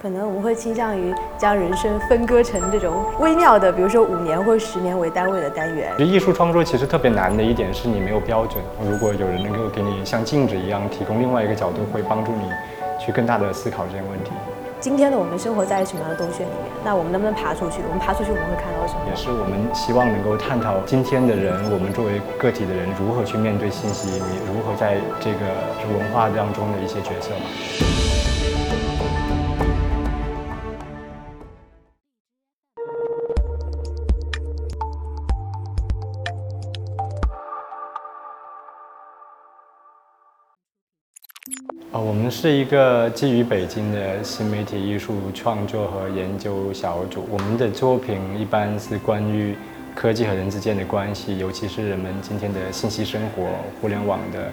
可能我们会倾向于将人生分割成这种微妙的，比如说五年或者十年为单位的单元。艺术创作其实特别难的一点是你没有标准。如果有人能够给你像镜子一样提供另外一个角度，会帮助你去更大的思考这些问题。今天的我们生活在什么样的洞穴里面？那我们能不能爬出去？我们爬出去，我们会看到什么？也是我们希望能够探讨今天的人，我们作为个体的人如何去面对信息，你如何在这个文化当中的一些角色吧。是一个基于北京的新媒体艺术创作和研究小组。我们的作品一般是关于科技和人之间的关系，尤其是人们今天的信息生活、互联网的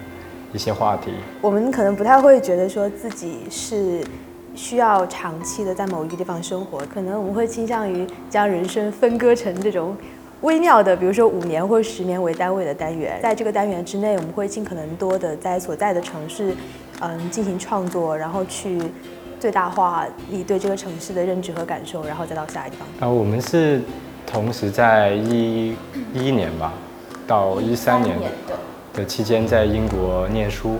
一些话题。我们可能不太会觉得说自己是需要长期的在某一个地方生活，可能我们会倾向于将人生分割成这种。微妙的，比如说五年或十年为单位的单元，在这个单元之内，我们会尽可能多的在所在的城市，嗯，进行创作，然后去最大化你对这个城市的认知和感受，然后再到下一个地方。啊，我们是同时在一一年吧，到一三年的期间在英国念书，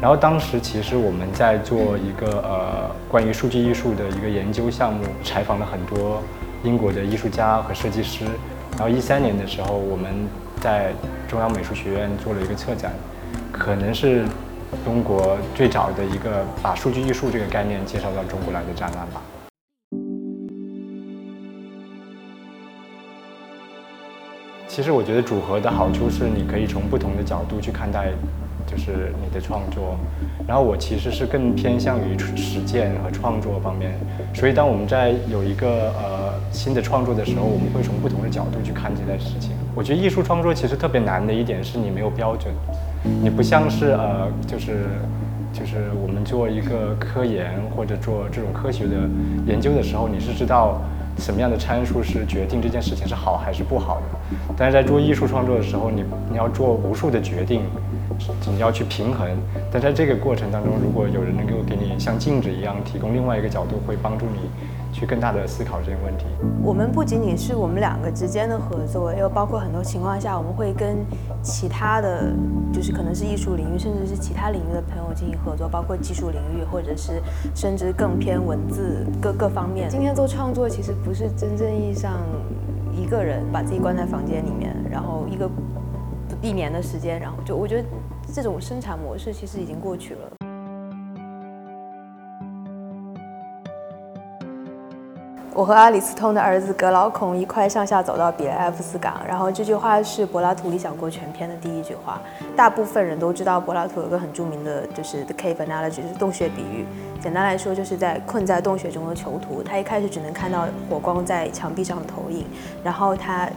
然后当时其实我们在做一个呃关于数据艺术的一个研究项目，采访了很多英国的艺术家和设计师。然后一三年的时候，我们在中央美术学院做了一个策展，可能是中国最早的一个把数据艺术这个概念介绍到中国来的展览吧。其实我觉得组合的好处是，你可以从不同的角度去看待。就是你的创作，然后我其实是更偏向于实践和创作方面，所以当我们在有一个呃新的创作的时候，我们会从不同的角度去看这件事情。我觉得艺术创作其实特别难的一点是你没有标准，你不像是呃就是就是我们做一个科研或者做这种科学的研究的时候，你是知道。什么样的参数是决定这件事情是好还是不好的？但是在做艺术创作的时候，你你要做无数的决定，你要去平衡。但在这个过程当中，如果有人能够给你像镜子一样提供另外一个角度，会帮助你。去更大的思考这些问题。我们不仅仅是我们两个之间的合作，又包括很多情况下，我们会跟其他的，就是可能是艺术领域，甚至是其他领域的朋友进行合作，包括技术领域，或者是甚至更偏文字各各方面。今天做创作其实不是真正意义上一个人把自己关在房间里面，然后一个一年的时间，然后就我觉得这种生产模式其实已经过去了。我和阿里斯通的儿子格劳孔一块向下走到比雷埃夫斯港，然后这句话是柏拉图《理想国》全篇的第一句话。大部分人都知道，柏拉图有个很著名的就是 The Cave Analogy，就是洞穴比喻。简单来说，就是在困在洞穴中的囚徒，他一开始只能看到火光在墙壁上的投影，然后他。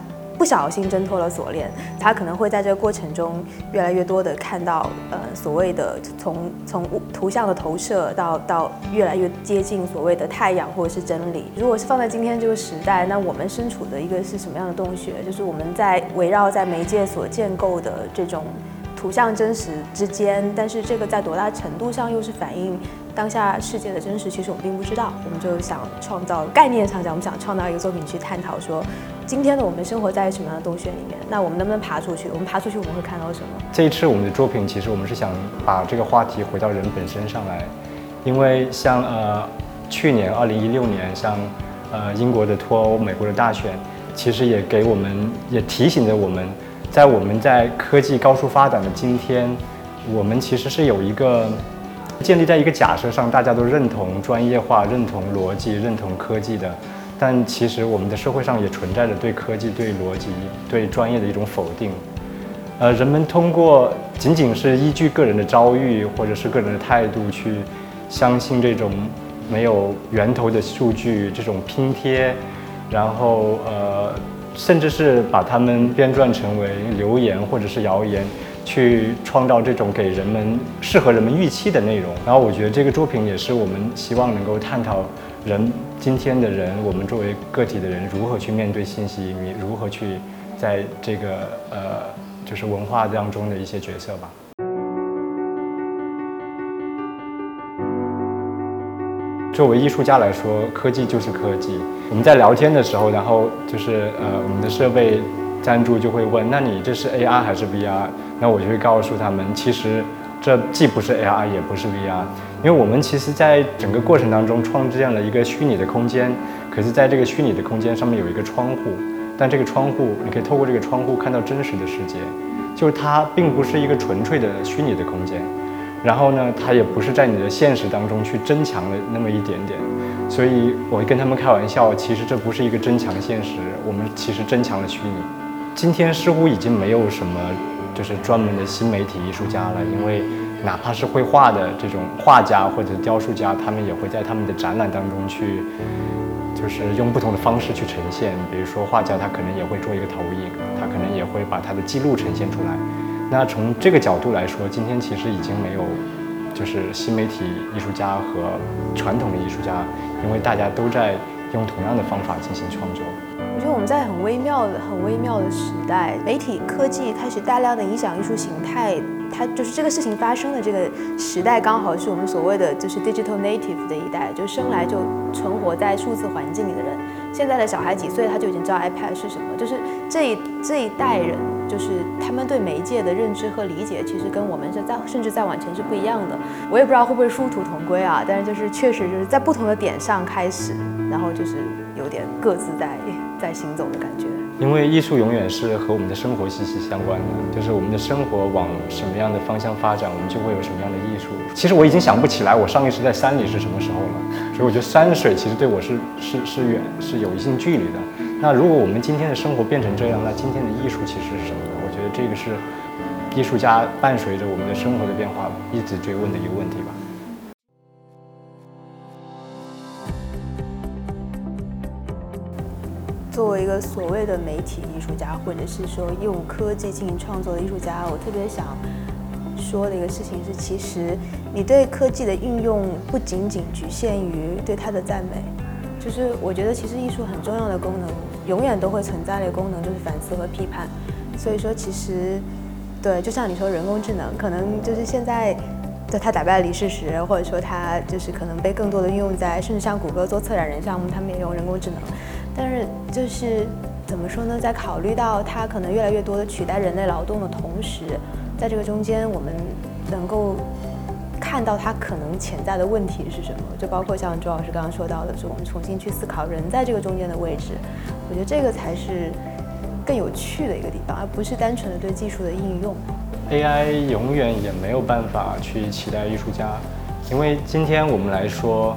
不小心挣脱了锁链，他可能会在这个过程中越来越多的看到，呃，所谓的从从图像的投射到到越来越接近所谓的太阳或者是真理。如果是放在今天这个时代，那我们身处的一个是什么样的洞穴？就是我们在围绕在媒介所建构的这种图像真实之间，但是这个在多大程度上又是反映当下世界的真实？其实我们并不知道。我们就想创造概念上讲，我们想创造一个作品去探讨说。今天的我们生活在什么样的洞穴里面？那我们能不能爬出去？我们爬出去，我们会看到什么？这一次我们的作品，其实我们是想把这个话题回到人本身上来，因为像呃去年二零一六年，像呃英国的脱欧、美国的大选，其实也给我们也提醒着我们，在我们在科技高速发展的今天，我们其实是有一个建立在一个假设上，大家都认同专业化、认同逻辑、认同科技的。但其实我们的社会上也存在着对科技、对逻辑、对专业的一种否定。呃，人们通过仅仅是依据个人的遭遇或者是个人的态度去相信这种没有源头的数据，这种拼贴，然后呃，甚至是把它们编撰成为流言或者是谣言，去创造这种给人们适合人们预期的内容。然后我觉得这个作品也是我们希望能够探讨。人今天的人，我们作为个体的人，如何去面对信息？你如何去在这个呃，就是文化当中的一些角色吧？作为艺术家来说，科技就是科技。我们在聊天的时候，然后就是呃，我们的设备赞助就会问：那你这是 AR 还是 VR？那我就会告诉他们，其实这既不是 AR，也不是 VR，因为我们其实在整个过程当中创建了一个虚拟的空间，可是在这个虚拟的空间上面有一个窗户，但这个窗户你可以透过这个窗户看到真实的世界，就是它并不是一个纯粹的虚拟的空间。然后呢，它也不是在你的现实当中去增强了那么一点点，所以我会跟他们开玩笑，其实这不是一个增强现实，我们其实增强了虚拟。今天似乎已经没有什么就是专门的新媒体艺术家了，因为哪怕是绘画的这种画家或者雕塑家，他们也会在他们的展览当中去，就是用不同的方式去呈现。比如说画家，他可能也会做一个投影，他可能也会把他的记录呈现出来。那从这个角度来说，今天其实已经没有，就是新媒体艺术家和传统的艺术家，因为大家都在用同样的方法进行创作。我觉得我们在很微妙的、很微妙的时代，媒体科技开始大量的影响艺术形态。它就是这个事情发生的这个时代，刚好是我们所谓的就是 digital native 的一代，就生来就存活在数字环境里的人。现在的小孩几岁，他就已经知道 iPad 是什么。就是这一这一代人，就是他们对媒介的认知和理解，其实跟我们是在甚至再往前是不一样的。我也不知道会不会殊途同归啊，但是就是确实就是在不同的点上开始，然后就是有点各自在 在行走的感觉。因为艺术永远是和我们的生活息息相关的，就是我们的生活往什么样的方向发展，我们就会有什么样的艺术。其实我已经想不起来我上一次在山里是什么时候了，所以我觉得山水其实对我是是是远是有一定距离的。那如果我们今天的生活变成这样，那今天的艺术其实是什么呢？我觉得这个是艺术家伴随着我们的生活的变化一直追问的一个问题吧。作为一个所谓的媒体艺术家，或者是说用科技进行创作的艺术家，我特别想说的一个事情是，其实你对科技的运用不仅仅局限于对它的赞美，就是我觉得其实艺术很重要的功能，永远都会存在的功能就是反思和批判。所以说，其实对，就像你说人工智能，可能就是现在在它打败了李世石，或者说它就是可能被更多的运用在，甚至像谷歌做策展人项目，他们也用人工智能。但是就是怎么说呢？在考虑到它可能越来越多的取代人类劳动的同时，在这个中间，我们能够到它可能潜在的问题是什么？就包括像周老师刚刚说到的，是我们重新去思考人在这个中间的位置。我觉得这个才是更有趣的一个地方，而不是单纯的对技术的应用。AI 永远也没有办法去取代艺术家，因为今天我们来说。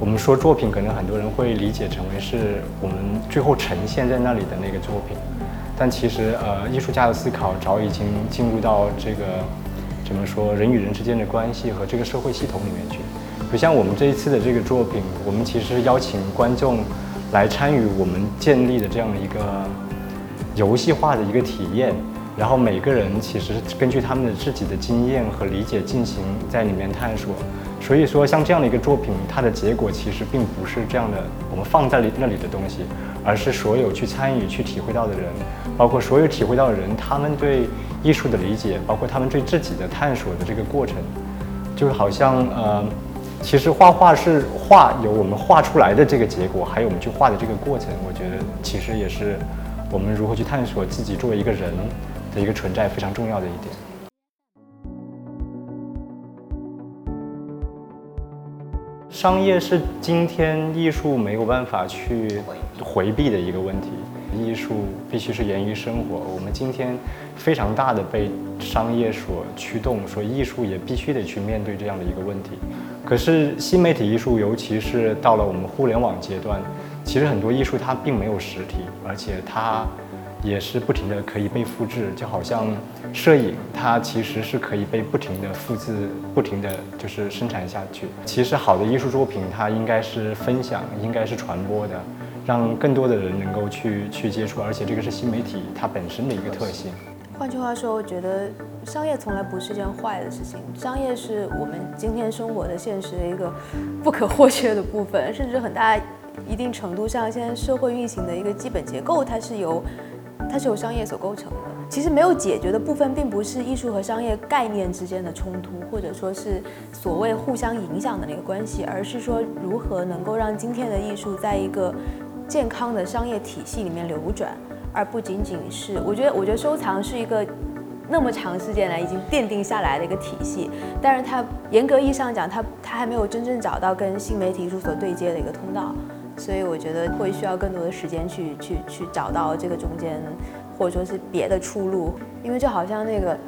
我们说作品，可能很多人会理解成为是我们最后呈现在那里的那个作品，但其实，呃，艺术家的思考早已经进入到这个怎么说人与人之间的关系和这个社会系统里面去。就像我们这一次的这个作品，我们其实邀请观众来参与我们建立的这样的一个游戏化的一个体验，然后每个人其实根据他们的自己的经验和理解进行在里面探索。所以说，像这样的一个作品，它的结果其实并不是这样的，我们放在那里的东西，而是所有去参与、去体会到的人，包括所有体会到的人，他们对艺术的理解，包括他们对自己的探索的这个过程，就好像呃，其实画画是画有我们画出来的这个结果，还有我们去画的这个过程，我觉得其实也是我们如何去探索自己作为一个人的一个存在非常重要的一点。商业是今天艺术没有办法去回避的一个问题，艺术必须是源于生活。我们今天非常大的被商业所驱动，所以艺术也必须得去面对这样的一个问题。可是新媒体艺术，尤其是到了我们互联网阶段，其实很多艺术它并没有实体，而且它。也是不停的可以被复制，就好像摄影，它其实是可以被不停的复制，不停的就是生产下去。其实好的艺术作品，它应该是分享，应该是传播的，让更多的人能够去去接触，而且这个是新媒体它本身的一个特性。换句话说，我觉得商业从来不是件坏的事情，商业是我们今天生活的现实的一个不可或缺的部分，甚至很大一定程度上，现在社会运行的一个基本结构，它是由。它是由商业所构成的。其实没有解决的部分，并不是艺术和商业概念之间的冲突，或者说是所谓互相影响的那个关系，而是说如何能够让今天的艺术在一个健康的商业体系里面流转，而不仅仅是我觉得，我觉得收藏是一个那么长时间来已经奠定下来的一个体系，但是它严格意义上讲，它它还没有真正找到跟新媒体艺术所对接的一个通道，所以我觉得会需要更多的时间去去去找到这个中间。或者说是别的出路，因为就好像那个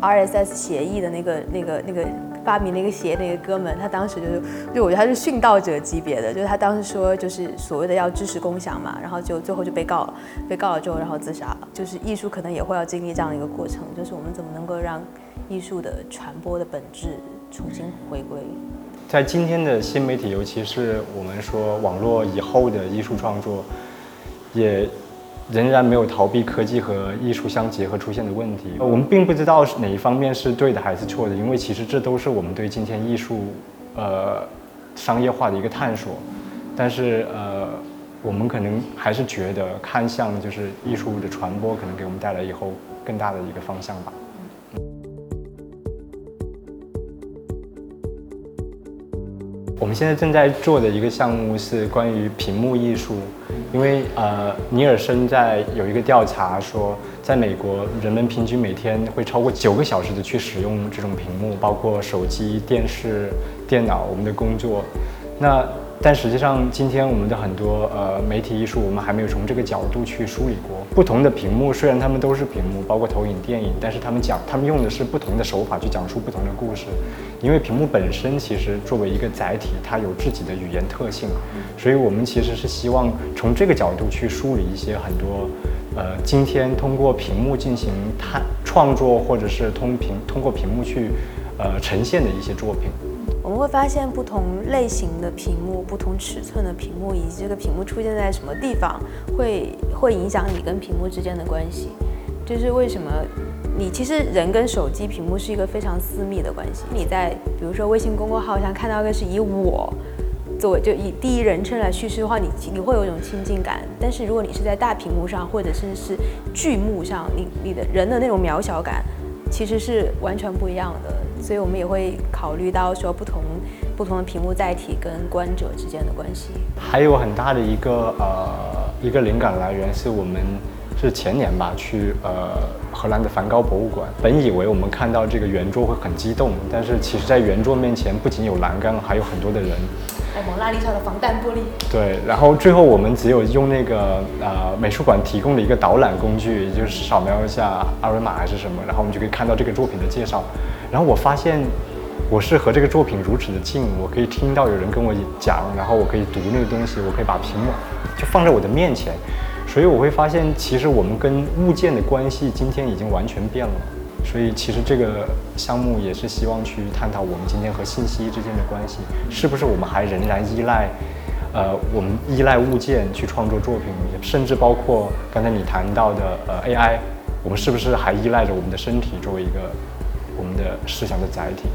RSS 协议的那个、那个、那个发明那个协那个哥们，他当时就是，就我觉得他是殉道者级别的，就是他当时说就是所谓的要知识共享嘛，然后就最后就被告了，被告了之后然后自杀了。就是艺术可能也会要经历这样的一个过程，就是我们怎么能够让艺术的传播的本质重新回归？在今天的新媒体，尤其是我们说网络以后的艺术创作，也。仍然没有逃避科技和艺术相结合出现的问题。我们并不知道哪一方面是对的还是错的，因为其实这都是我们对今天艺术，呃，商业化的一个探索。但是呃，我们可能还是觉得看向就是艺术的传播，可能给我们带来以后更大的一个方向吧。我们现在正在做的一个项目是关于屏幕艺术，因为呃，尼尔森在有一个调查说，在美国人们平均每天会超过九个小时的去使用这种屏幕，包括手机、电视、电脑，我们的工作，那。但实际上，今天我们的很多呃媒体艺术，我们还没有从这个角度去梳理过。不同的屏幕，虽然它们都是屏幕，包括投影、电影，但是他们讲，他们用的是不同的手法去讲述不同的故事。因为屏幕本身其实作为一个载体，它有自己的语言特性，所以我们其实是希望从这个角度去梳理一些很多呃今天通过屏幕进行探创作，或者是通屏通过屏幕去呃呈现的一些作品。我们会发现不同类型的屏幕、不同尺寸的屏幕，以及这个屏幕出现在什么地方，会会影响你跟屏幕之间的关系。就是为什么你其实人跟手机屏幕是一个非常私密的关系。你在比如说微信公众号上看到的是以我作为就以第一人称来叙事的话，你你会有一种亲近感。但是如果你是在大屏幕上，或者是是巨幕上，你你的人的那种渺小感，其实是完全不一样的。所以我们也会考虑到说不同不同的屏幕载体跟观者之间的关系。还有很大的一个呃一个灵感来源是我们是前年吧去呃荷兰的梵高博物馆。本以为我们看到这个圆桌会很激动，但是其实在圆桌面前不仅有栏杆，还有很多的人。蒙娜丽莎的防弹玻璃。对，然后最后我们只有用那个呃美术馆提供的一个导览工具，也就是扫描一下二维码还是什么，然后我们就可以看到这个作品的介绍。然后我发现，我是和这个作品如此的近，我可以听到有人跟我讲，然后我可以读那个东西，我可以把屏幕就放在我的面前，所以我会发现，其实我们跟物件的关系今天已经完全变了。所以其实这个项目也是希望去探讨我们今天和信息之间的关系，是不是我们还仍然依赖，呃，我们依赖物件去创作作品，甚至包括刚才你谈到的呃 AI，我们是不是还依赖着我们的身体作为一个。我们的思想的载体。